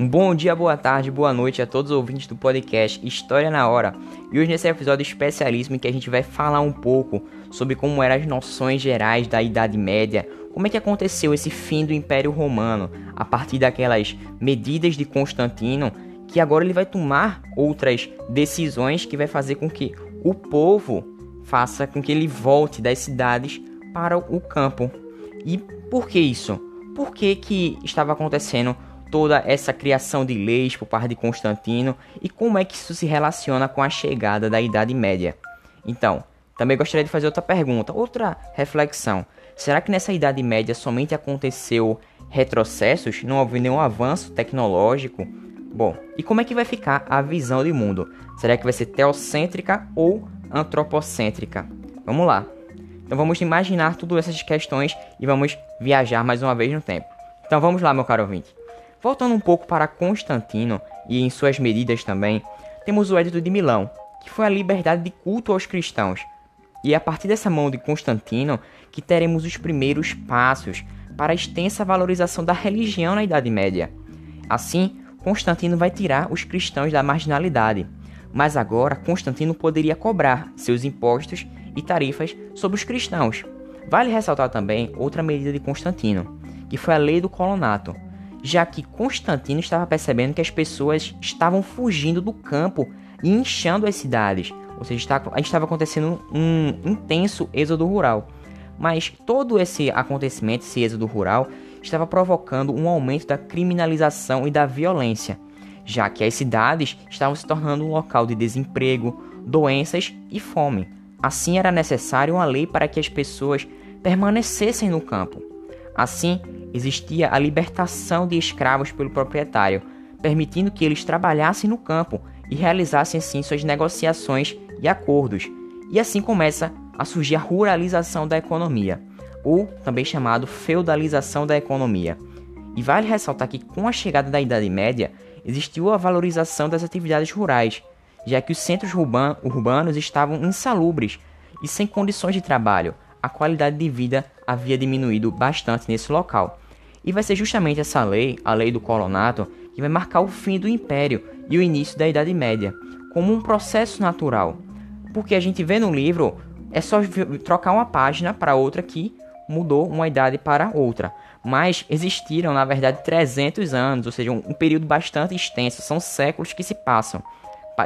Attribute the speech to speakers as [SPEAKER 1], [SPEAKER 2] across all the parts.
[SPEAKER 1] Um bom dia, boa tarde, boa noite a todos os ouvintes do podcast História na Hora. E hoje nesse episódio especialíssimo em que a gente vai falar um pouco sobre como eram as noções gerais da Idade Média, como é que aconteceu esse fim do Império Romano a partir daquelas medidas de Constantino, que agora ele vai tomar outras decisões que vai fazer com que o povo faça com que ele volte das cidades para o campo. E por que isso? Por que que estava acontecendo toda essa criação de leis por parte de Constantino e como é que isso se relaciona com a chegada da Idade Média. Então, também gostaria de fazer outra pergunta, outra reflexão. Será que nessa Idade Média somente aconteceu retrocessos? Não houve nenhum avanço tecnológico? Bom, e como é que vai ficar a visão de mundo? Será que vai ser teocêntrica ou antropocêntrica? Vamos lá. Então vamos imaginar todas essas questões e vamos viajar mais uma vez no tempo. Então vamos lá, meu caro ouvinte. Voltando um pouco para Constantino e em suas medidas também, temos o Edito de Milão, que foi a liberdade de culto aos cristãos. E é a partir dessa mão de Constantino que teremos os primeiros passos para a extensa valorização da religião na Idade Média. Assim, Constantino vai tirar os cristãos da marginalidade, mas agora Constantino poderia cobrar seus impostos e tarifas sobre os cristãos. Vale ressaltar também outra medida de Constantino, que foi a Lei do Colonato, já que Constantino estava percebendo que as pessoas estavam fugindo do campo e inchando as cidades, ou seja, estava acontecendo um intenso êxodo rural. Mas todo esse acontecimento, esse êxodo rural, estava provocando um aumento da criminalização e da violência, já que as cidades estavam se tornando um local de desemprego, doenças e fome. Assim, era necessário uma lei para que as pessoas permanecessem no campo. Assim, existia a libertação de escravos pelo proprietário, permitindo que eles trabalhassem no campo e realizassem assim suas negociações e acordos. E assim começa a surgir a ruralização da economia, ou também chamado feudalização da economia. E vale ressaltar que com a chegada da Idade Média, existiu a valorização das atividades rurais, já que os centros urbanos estavam insalubres e sem condições de trabalho, a qualidade de vida havia diminuído bastante nesse local. E vai ser justamente essa lei, a lei do colonato, que vai marcar o fim do império e o início da Idade Média, como um processo natural. Porque a gente vê no livro, é só trocar uma página para outra que mudou uma idade para outra. Mas existiram, na verdade, 300 anos, ou seja, um, um período bastante extenso, são séculos que se passam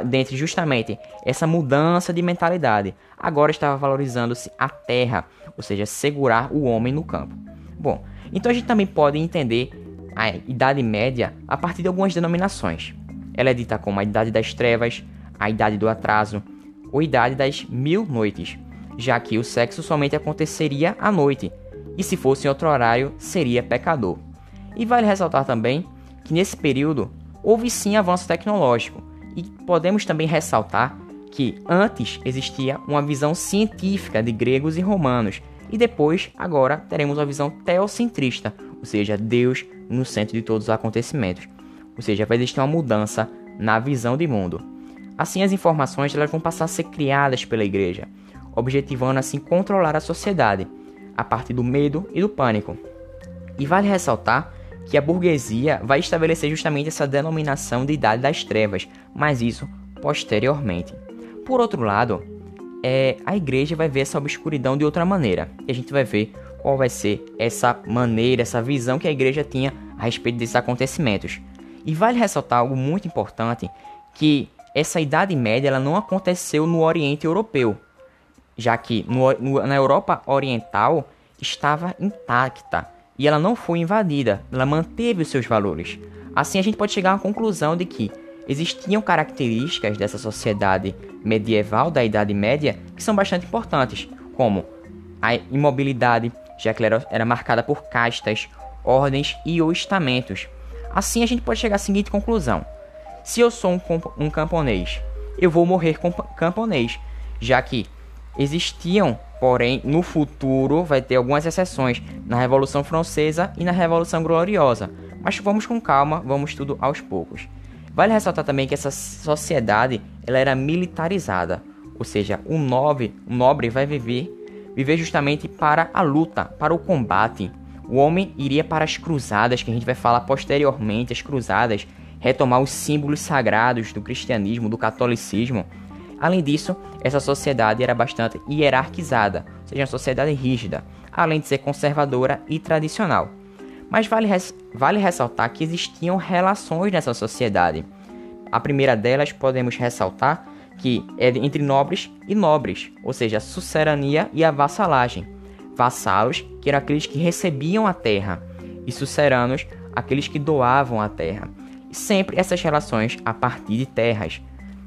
[SPEAKER 1] dentre justamente essa mudança de mentalidade. Agora estava valorizando-se a terra, ou seja, segurar o homem no campo. Bom, então a gente também pode entender a Idade Média a partir de algumas denominações. Ela é dita como a Idade das Trevas, a Idade do Atraso ou Idade das Mil Noites, já que o sexo somente aconteceria à noite, e se fosse em outro horário, seria pecador. E vale ressaltar também que nesse período houve sim avanço tecnológico, e podemos também ressaltar que antes existia uma visão científica de gregos e romanos, e depois, agora, teremos uma visão teocentrista, ou seja, Deus no centro de todos os acontecimentos. Ou seja, vai existir uma mudança na visão de mundo. Assim, as informações elas vão passar a ser criadas pela igreja, objetivando assim controlar a sociedade, a partir do medo e do pânico. E vale ressaltar que a burguesia vai estabelecer justamente essa denominação de Idade das Trevas, mas isso posteriormente. Por outro lado, é, a igreja vai ver essa obscuridão de outra maneira, e a gente vai ver qual vai ser essa maneira, essa visão que a igreja tinha a respeito desses acontecimentos. E vale ressaltar algo muito importante, que essa Idade Média ela não aconteceu no Oriente Europeu, já que no, no, na Europa Oriental estava intacta e ela não foi invadida, ela manteve os seus valores. Assim a gente pode chegar à conclusão de que existiam características dessa sociedade medieval da Idade Média que são bastante importantes, como a imobilidade, já que ela era marcada por castas, ordens e ou estamentos. Assim a gente pode chegar à seguinte conclusão: se eu sou um, um camponês, eu vou morrer camponês, já que existiam Porém, no futuro vai ter algumas exceções na Revolução Francesa e na Revolução Gloriosa. Mas vamos com calma, vamos tudo aos poucos. Vale ressaltar também que essa sociedade ela era militarizada, ou seja, o nobre, o nobre vai viver, viver justamente para a luta, para o combate. O homem iria para as cruzadas, que a gente vai falar posteriormente, as cruzadas, retomar os símbolos sagrados do cristianismo, do catolicismo. Além disso, essa sociedade era bastante hierarquizada, ou seja, uma sociedade rígida, além de ser conservadora e tradicional. Mas vale, res vale ressaltar que existiam relações nessa sociedade. A primeira delas podemos ressaltar que é entre nobres e nobres, ou seja, a sucerania e a vassalagem. Vassalos, que eram aqueles que recebiam a terra, e suceranos, aqueles que doavam a terra. Sempre essas relações a partir de terras.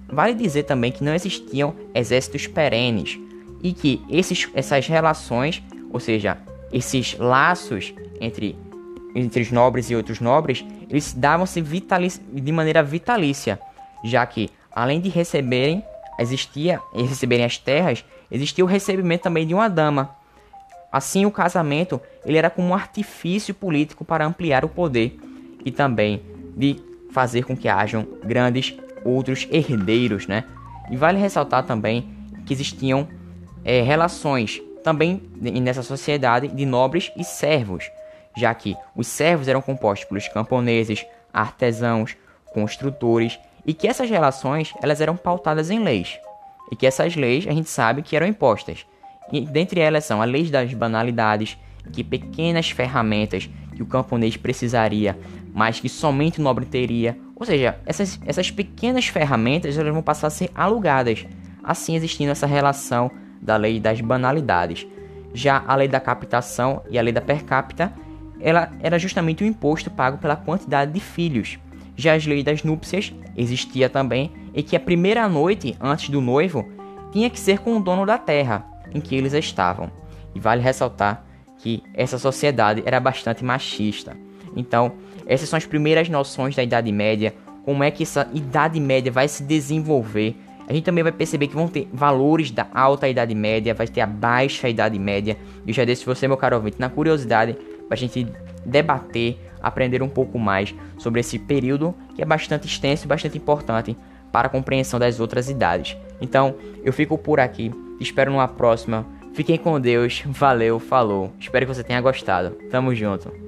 [SPEAKER 1] Vale dizer também que não existiam exércitos perenes e que esses, essas relações, ou seja, esses laços entre, entre os nobres e outros nobres, eles davam-se de maneira vitalícia, já que além de receberem, existia receberem as terras, existia o recebimento também de uma dama. Assim, o casamento ele era como um artifício político para ampliar o poder e também de fazer com que hajam grandes outros herdeiros, né? E vale ressaltar também que existiam é, relações também nessa sociedade de nobres e servos, já que os servos eram compostos pelos camponeses, artesãos, construtores e que essas relações elas eram pautadas em leis e que essas leis a gente sabe que eram impostas e dentre elas são a lei das banalidades que pequenas ferramentas que o camponês precisaria mas que somente o nobre teria. Ou seja essas, essas pequenas ferramentas elas vão passar a ser alugadas assim existindo essa relação da lei das banalidades. Já a lei da captação e a lei da per capita ela era justamente o imposto pago pela quantidade de filhos já as leis das núpcias existia também e que a primeira noite antes do noivo tinha que ser com o dono da terra em que eles estavam. E vale ressaltar que essa sociedade era bastante machista. Então, essas são as primeiras noções da Idade Média, como é que essa Idade Média vai se desenvolver. A gente também vai perceber que vão ter valores da alta Idade Média, vai ter a baixa Idade Média. E eu já deixo você, meu caro ouvinte, na curiosidade, para a gente debater aprender um pouco mais sobre esse período que é bastante extenso e bastante importante para a compreensão das outras idades. Então, eu fico por aqui, espero numa próxima. Fiquem com Deus, valeu, falou. Espero que você tenha gostado. Tamo junto.